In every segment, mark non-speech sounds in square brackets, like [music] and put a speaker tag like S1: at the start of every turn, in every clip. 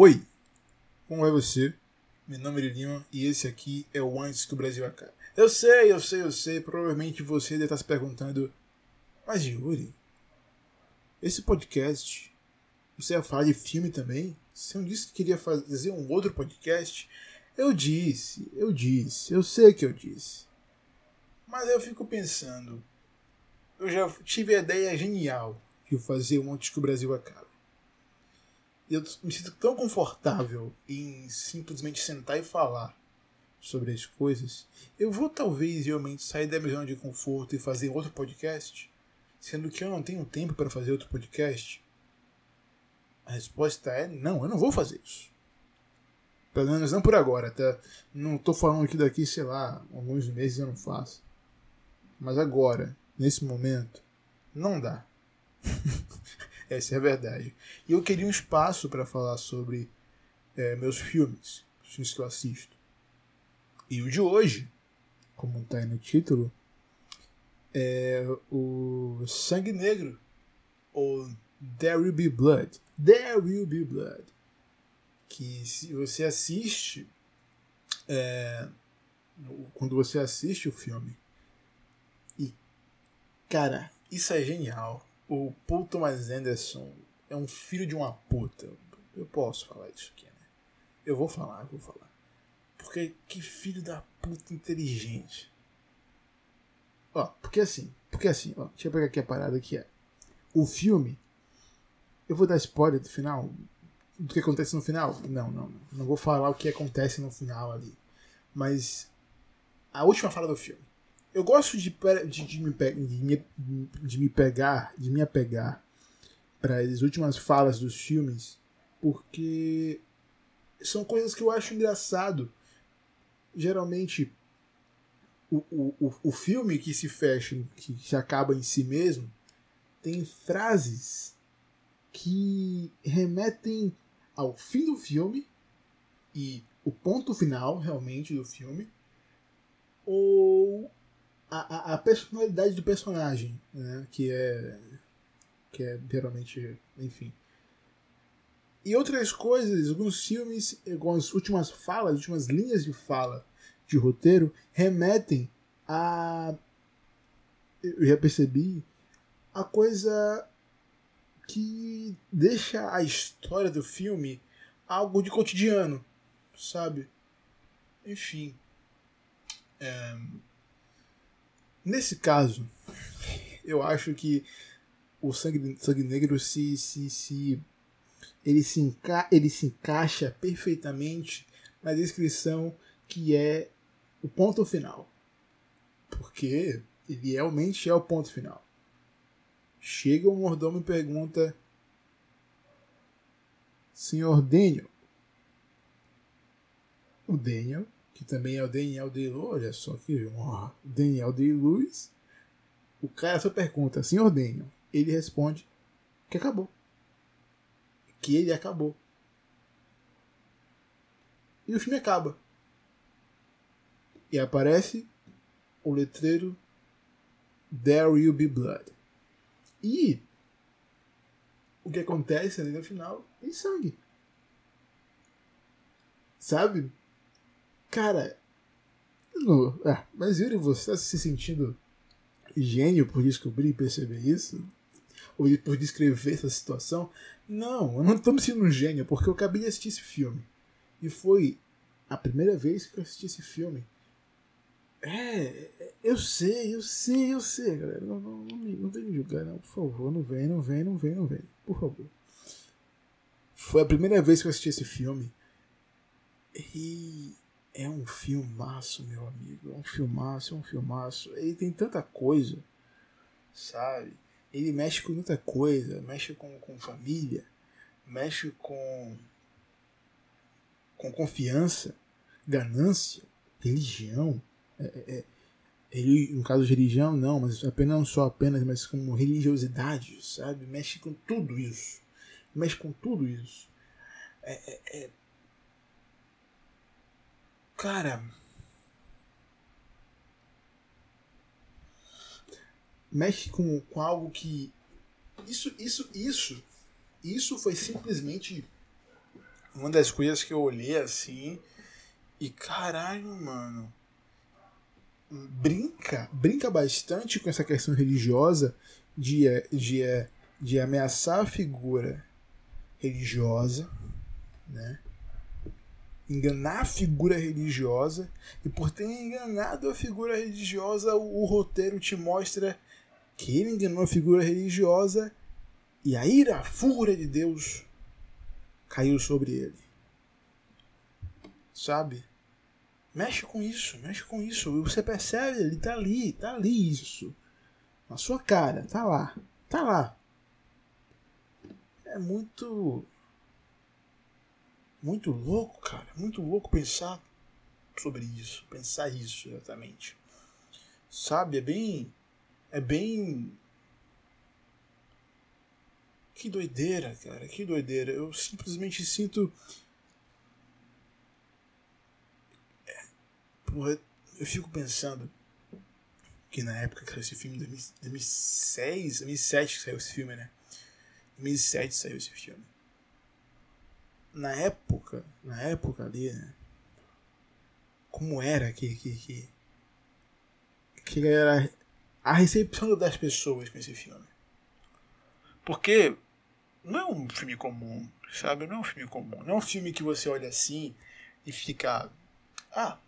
S1: Oi, como é você? Meu nome é Lima e esse aqui é o Antes que o Brasil acabe. Eu sei, eu sei, eu sei, provavelmente você deve estar se perguntando, mas Yuri, esse podcast, você ia falar de filme também? Você não disse que queria fazer um outro podcast? Eu disse, eu disse, eu sei que eu disse. Mas eu fico pensando, eu já tive a ideia genial de fazer um Antes que o Brasil acabe eu me sinto tão confortável em simplesmente sentar e falar sobre as coisas, eu vou talvez realmente sair da minha zona de conforto e fazer outro podcast, sendo que eu não tenho tempo para fazer outro podcast? A resposta é não, eu não vou fazer isso. Pelo menos não por agora, tá? Não tô falando que daqui, sei lá, alguns meses eu não faço. Mas agora, nesse momento, não dá. [laughs] Essa é a verdade. E eu queria um espaço para falar sobre é, meus filmes, os filmes que eu assisto. E o de hoje, como está aí no título, é o Sangue Negro, ou There Will Be Blood. There Will Be Blood. Que se você assiste, é, quando você assiste o filme, e cara, isso é genial o Paul Thomas Anderson é um filho de uma puta. Eu posso falar isso aqui, né? Eu vou falar, eu vou falar. Porque que filho da puta inteligente. Ó, porque assim, porque assim, ó, deixa eu pegar aqui a parada que é. O filme. Eu vou dar spoiler do final. Do que acontece no final? Não, não, não. Não vou falar o que acontece no final ali. Mas. A última fala do filme. Eu gosto de, de, de, me, de, me, de me pegar, de me apegar para as últimas falas dos filmes, porque são coisas que eu acho engraçado. Geralmente, o, o, o filme que se fecha, que se acaba em si mesmo, tem frases que remetem ao fim do filme e o ponto final realmente do filme, ou a, a, personalidade do personagem, né? Que é. Que é geralmente. Enfim. E outras coisas, alguns filmes, algumas últimas falas, últimas linhas de fala de roteiro remetem a. Eu já percebi. A coisa que deixa a história do filme algo de cotidiano, sabe? Enfim. É, Nesse caso, eu acho que o Sangue, sangue Negro se, se, se, ele, se enca, ele se encaixa perfeitamente na descrição que é o ponto final. Porque ele realmente é o ponto final. Chega o mordomo e pergunta: Senhor Daniel. O Daniel que também é o Daniel Day-Lewis, olha só que honra. Daniel Day-Lewis. O cara só pergunta, senhor Daniel. Ele responde que acabou. Que ele acabou. E o filme acaba. E aparece o letreiro There Will Be Blood. E o que acontece ali no final tem sangue. Sabe? Cara. É, mas Yuri, você está se sentindo gênio por descobrir e perceber isso? Ou por descrever essa situação? Não, eu não estou me sentindo um gênio, porque eu acabei de assistir esse filme. E foi a primeira vez que eu assisti esse filme. É, eu sei, eu sei, eu sei, galera. Não, não, não, não vem me julgar, não, por favor. Não vem, não vem, não vem, não vem. Por favor. Foi a primeira vez que eu assisti esse filme. E é um filmaço, meu amigo. É um filmaço, é um filmaço. Ele tem tanta coisa, sabe? Ele mexe com muita coisa. Mexe com, com família, mexe com, com confiança, ganância, religião. É, é, é ele, no caso de religião, não, mas apenas não só apenas, mas com religiosidade, sabe? Mexe com tudo isso. Mexe com tudo isso. É, é, é Cara. Mexe com, com algo que. Isso, isso, isso. Isso foi simplesmente uma das coisas que eu olhei assim e caralho, mano. Brinca, brinca bastante com essa questão religiosa de, de, de ameaçar a figura religiosa, né? Enganar a figura religiosa, e por ter enganado a figura religiosa, o, o, roteiro te mostra que ele enganou a figura religiosa e a ira, a fúria de Deus caiu sobre ele. Sabe? Mexe com isso, mexe com isso. Você percebe, ele tá ali, tá ali isso. Na sua cara, tá lá, tá lá. É muito muito louco, cara. Muito louco pensar sobre isso. Pensar isso exatamente. Sabe? É bem. É bem. Que doideira, cara. Que doideira. Eu simplesmente sinto. É, porra, eu fico pensando que na época que saiu esse filme, 2006, 2007 que saiu esse filme, né? 2007 saiu esse filme na época, na época ali, né? Como era que, que, que, que era a recepção das pessoas com esse filme. Porque não é um filme comum, sabe? Não é um filme comum. Não é um filme que você olha assim e fica. Ah.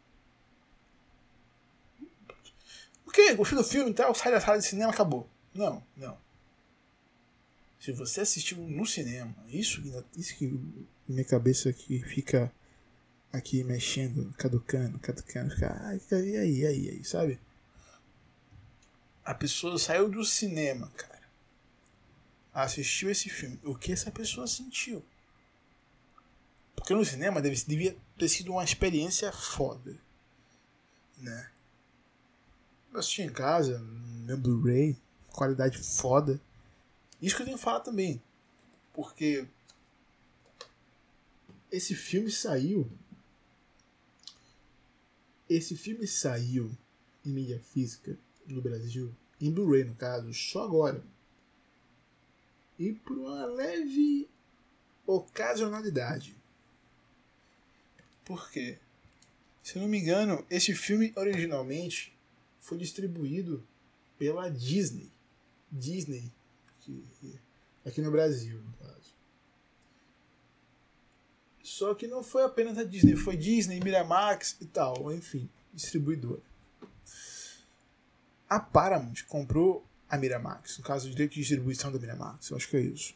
S1: O que? Gostou do filme e tal? Sai da sala de cinema, acabou. Não, não. Se você assistiu no cinema, isso, isso que minha cabeça aqui fica aqui mexendo, caducando, caducando, fica, ai, e aí, aí, aí, sabe? A pessoa saiu do cinema, cara. Assistiu esse filme. O que essa pessoa sentiu? Porque no cinema deve, devia ter sido uma experiência foda. Né? Eu assisti em casa, meu Blu-ray, qualidade foda. Isso que eu tenho que falar também. Porque esse filme saiu. Esse filme saiu em mídia física no Brasil, em Blu-ray no caso, só agora. E por uma leve ocasionalidade. Por quê? Se eu não me engano, esse filme originalmente foi distribuído pela Disney. Disney aqui, aqui no Brasil, no caso. Só que não foi apenas a Disney, foi Disney, Miramax e tal, enfim, distribuidora. A Paramount comprou a Miramax, no caso, o direito de distribuição da Miramax, eu acho que é isso.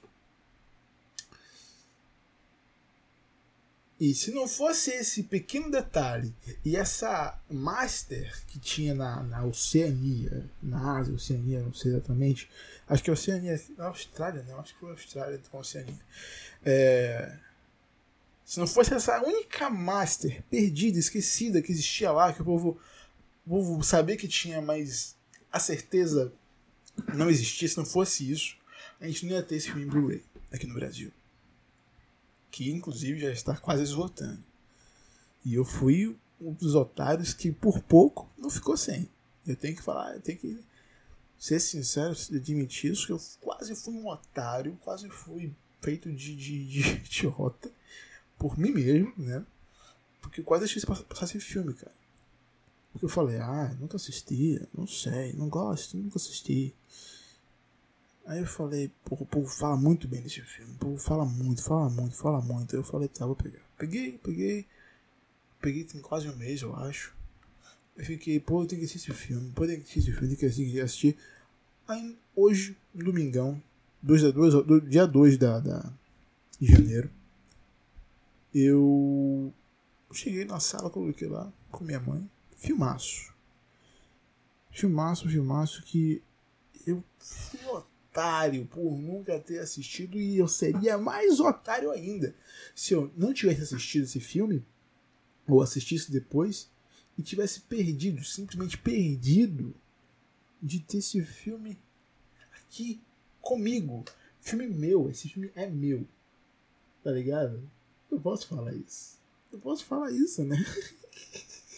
S1: E se não fosse esse pequeno detalhe e essa master que tinha na, na Oceania, na Ásia, Oceania, não sei exatamente, acho que é Oceania, na Austrália, né? Acho que foi Austrália com Oceania. É, se não fosse essa única master perdida, esquecida que existia lá, que o povo, o povo sabia que tinha, mas a certeza não existia, se não fosse isso, a gente não ia ter esse filme Blu-ray aqui no Brasil que inclusive já está quase esgotando. E eu fui um dos otários que por pouco não ficou sem. Eu tenho que falar, eu tenho que ser sincero, admitir isso, que eu quase fui um otário, quase fui feito de, de, de [laughs] idiota por mim mesmo, né? Porque eu quase deixei passar esse filme, cara. Porque eu falei, ah, nunca assisti, não sei, não gosto, nunca assisti. Aí eu falei, o povo fala muito bem desse filme. O povo fala muito, fala muito, fala muito. Aí eu falei, tá, vou pegar. Peguei, peguei. Peguei tem quase um mês, eu acho. Eu fiquei, pô, eu tenho que assistir esse filme. Pô, eu tenho que assistir esse filme, tenho que assistir. Aí hoje, domingão, dois, dois, do, dia 2 da, da, de janeiro, eu cheguei na sala, coloquei lá com minha mãe. Filmaço. Filmaço, filmaço que eu fui otário por nunca ter assistido e eu seria mais otário ainda se eu não tivesse assistido esse filme ou assistisse depois e tivesse perdido, simplesmente perdido de ter esse filme aqui comigo. Filme meu, esse filme é meu. Tá ligado? Eu posso falar isso. Eu posso falar isso, né?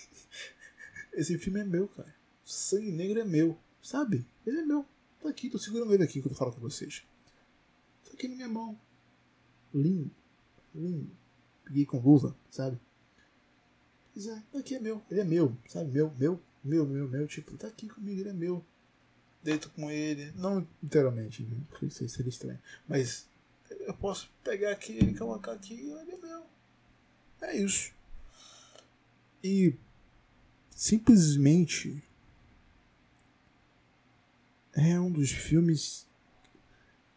S1: [laughs] esse filme é meu, cara. Sangue Negro é meu, sabe? Ele é meu. Tá aqui, tô segurando ele aqui quando eu falo com vocês. Tá aqui na minha mão. Lindo. Lindo. peguei com luva, sabe? Pois é, aqui é meu, ele é meu, sabe? Meu, meu, meu, meu, meu, tipo, tá aqui comigo, ele é meu. Deito com ele, não literalmente, né? porque isso seria estranho, mas eu posso pegar aqui e colocar aqui e ele é meu. É isso. E simplesmente é um dos filmes.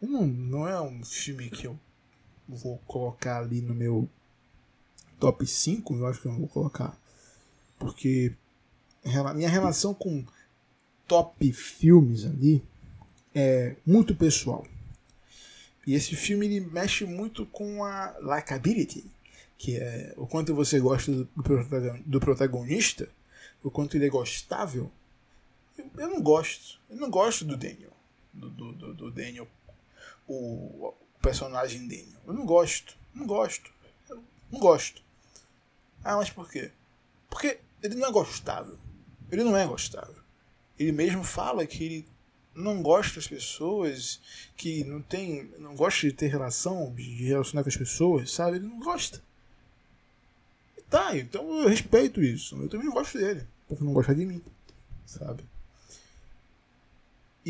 S1: Não, não é um filme que eu vou colocar ali no meu top 5, eu acho que eu não vou colocar. Porque minha relação com top filmes ali é muito pessoal. E esse filme ele mexe muito com a likability, que é o quanto você gosta do protagonista, o quanto ele é gostável. Eu, não gosto. Eu não gosto do Daniel. Do, do, do Daniel. O, o personagem Daniel. Eu não gosto. Não gosto. Eu não gosto. Ah, mas por quê? Porque ele não é gostável. Ele não é gostável. Ele mesmo fala que ele não gosta das pessoas, que não tem, não gosta de ter relação, de relacionar com as pessoas, sabe? Ele não gosta. Tá, então eu respeito isso. Eu também não gosto dele, porque não gosta de mim, sabe?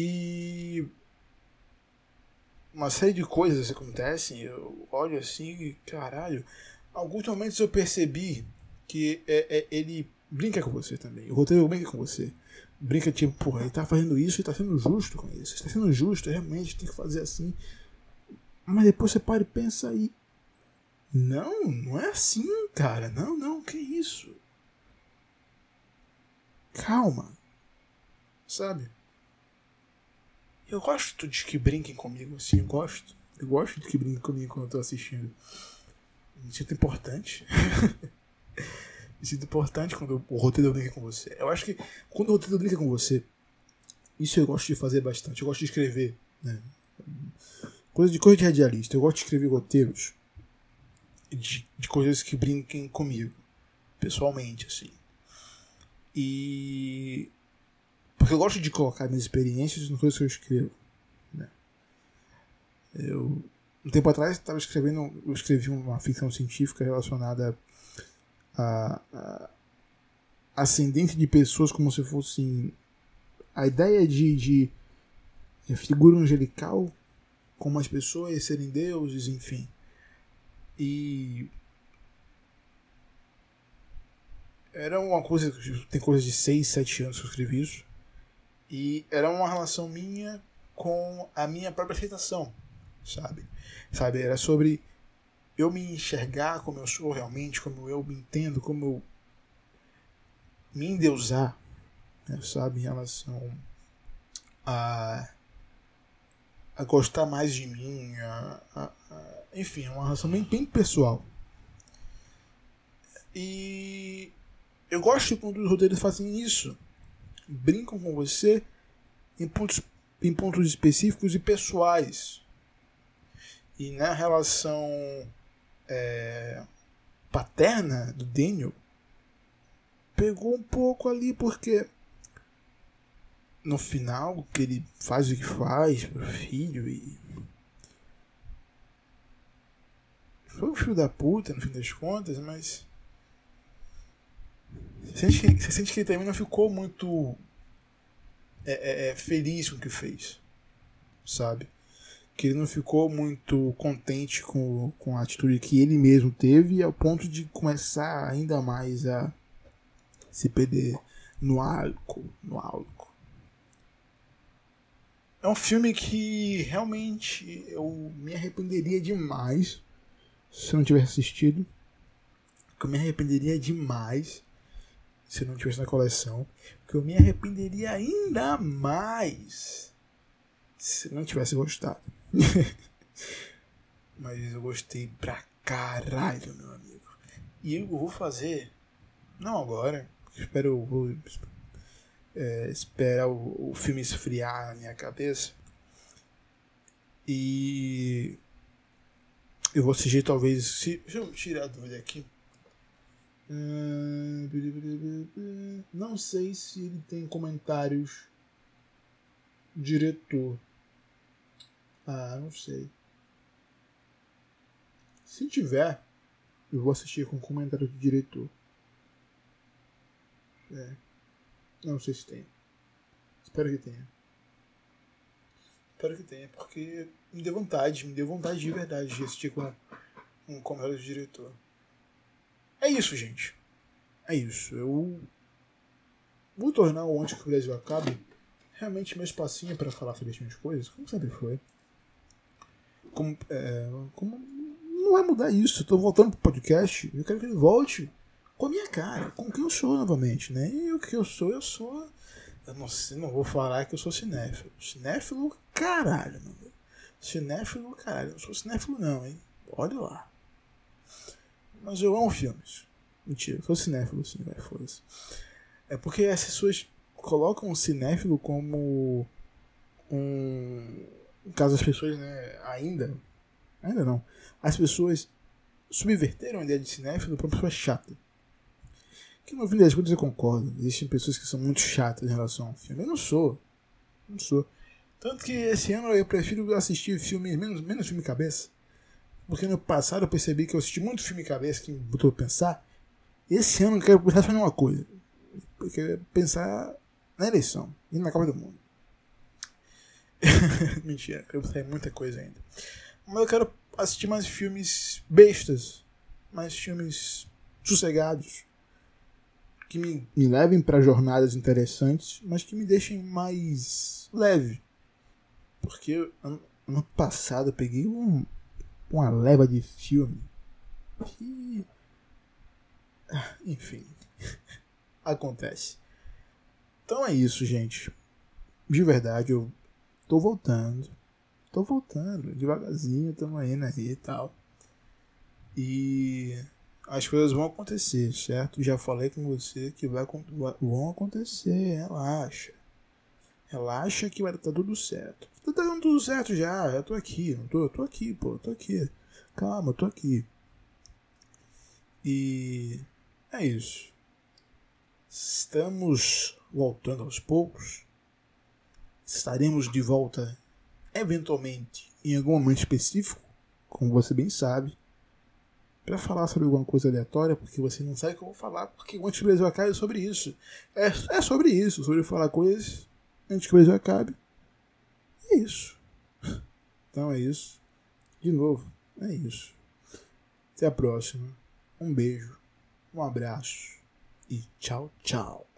S1: E uma série de coisas acontecem, eu olho assim e caralho, alguns momentos eu percebi que é, é, ele brinca com você também. O roteiro brinca com você. Brinca tipo, porra, ele tá fazendo isso e tá sendo justo com isso. Está sendo justo, realmente tem que fazer assim. Mas depois você para e pensa aí. Não, não é assim, cara. Não, não, que isso? Calma. Sabe? Eu gosto de que brinquem comigo assim, eu gosto. Eu gosto de que brinquem comigo quando eu tô assistindo. Me sinto importante. [laughs] Me sinto importante quando o roteiro brinca com você. Eu acho que quando o roteiro brinca com você, isso eu gosto de fazer bastante. Eu gosto de escrever. Né? Coisa de coisa de radialista. Eu gosto de escrever roteiros de, de coisas que brinquem comigo. Pessoalmente, assim. E. Porque eu gosto de colocar minhas experiências nas coisas que eu escrevo. Né? Eu. Um tempo atrás estava escrevendo. Eu escrevi uma ficção científica relacionada a, a ascendente de pessoas como se fossem a ideia de, de figura angelical como as pessoas serem deuses, enfim. E era uma coisa, tem coisa de 6, 7 anos que eu escrevi isso. E era uma relação minha com a minha própria aceitação, sabe? Sabe, era sobre eu me enxergar como eu sou realmente, como eu me entendo, como eu me endeusar, né, sabe, em relação a, a gostar mais de mim, a, a, a enfim, é uma relação bem, bem pessoal. E eu gosto quando os roteiros fazem isso. Brincam com você em pontos, em pontos específicos e pessoais. E na relação é, paterna do Daniel pegou um pouco ali porque no final que ele faz o que faz pro filho e foi um filho da puta no fim das contas, mas você sente que, você sente que ele também não ficou muito é, é, é feliz com o que fez, sabe? que ele não ficou muito contente com, com a atitude que ele mesmo teve, ao ponto de começar ainda mais a se perder no álcool, no álcool. É um filme que realmente eu me arrependeria demais se eu não tivesse assistido. Que eu me arrependeria demais se não tivesse na coleção. Que eu me arrependeria ainda mais se não tivesse gostado. [laughs] Mas eu gostei pra caralho, meu amigo. E eu vou fazer, não agora, espero vou, é, esperar o, o filme esfriar na minha cabeça. E eu vou assistir talvez. Se, deixa eu tirar a dúvida aqui. Não sei se ele tem comentários diretor. Ah, não sei. Se tiver, Eu vou assistir com comentário do diretor. É. Não sei se tem. Espero que tenha. Espero que tenha, porque me deu vontade, me deu vontade de verdade de assistir com um comentário do diretor. É isso, gente. É isso. Eu vou tornar o Antes que o Brasil acabe realmente meu espacinho para falar sobre as minhas coisas, como sempre foi. Como, é, como não vai mudar isso. Eu tô voltando pro podcast. Eu quero que ele volte com a minha cara, com quem eu sou novamente, né? E o que eu sou, eu sou. Eu não, sei, não vou falar que eu sou cinéfilo. Cinéfilo, caralho, mano. Cinéfilo, caralho. Eu não sou cinéfilo, não, hein? Olha lá. Mas eu amo filmes. Mentira, sou cinéfilo, sim, vai, foda-se. É porque as pessoas colocam o cinéfilo como um. Caso, as pessoas, né, ainda. Ainda não. As pessoas subverteram a ideia de cinéfilo para uma pessoa chata. Que no fim das contas eu concordo. Existem pessoas que são muito chatas em relação ao filme. Eu não sou. Não sou. Tanto que esse ano eu prefiro assistir filmes menos, menos filme cabeça. Porque no passado eu percebi que eu assisti muito filme cabeça que me botou a pensar. Esse ano eu quero pensar só uma coisa. Porque pensar na eleição e na Copa do Mundo. [laughs] Mentira, eu pensar muita coisa ainda. Mas eu quero assistir mais filmes bestas. Mais filmes sossegados que me, me levem para jornadas interessantes, mas que me deixem mais leve. Porque ano passado eu peguei um, uma leva de filme que. Enfim. Acontece. Então é isso, gente. De verdade, eu tô voltando. Tô voltando, devagarzinho, tamo indo aí e tal. E as coisas vão acontecer, certo? Já falei com você que vai, vão acontecer, relaxa. Relaxa que vai estar tudo certo. Tá dando tudo certo já, eu tô aqui, não tô, tô aqui, pô, tô aqui. Calma, tô aqui. E é isso. Estamos voltando aos poucos. Estaremos de volta eventualmente em algum momento específico, como você bem sabe para falar sobre alguma coisa aleatória, porque você não sabe o que eu vou falar, porque o Antes que o Brasil acabe é sobre isso. É, é sobre isso, sobre falar coisas antes que o Brasil acabe. É isso. Então é isso. De novo, é isso. Até a próxima. Um beijo, um abraço e tchau, tchau.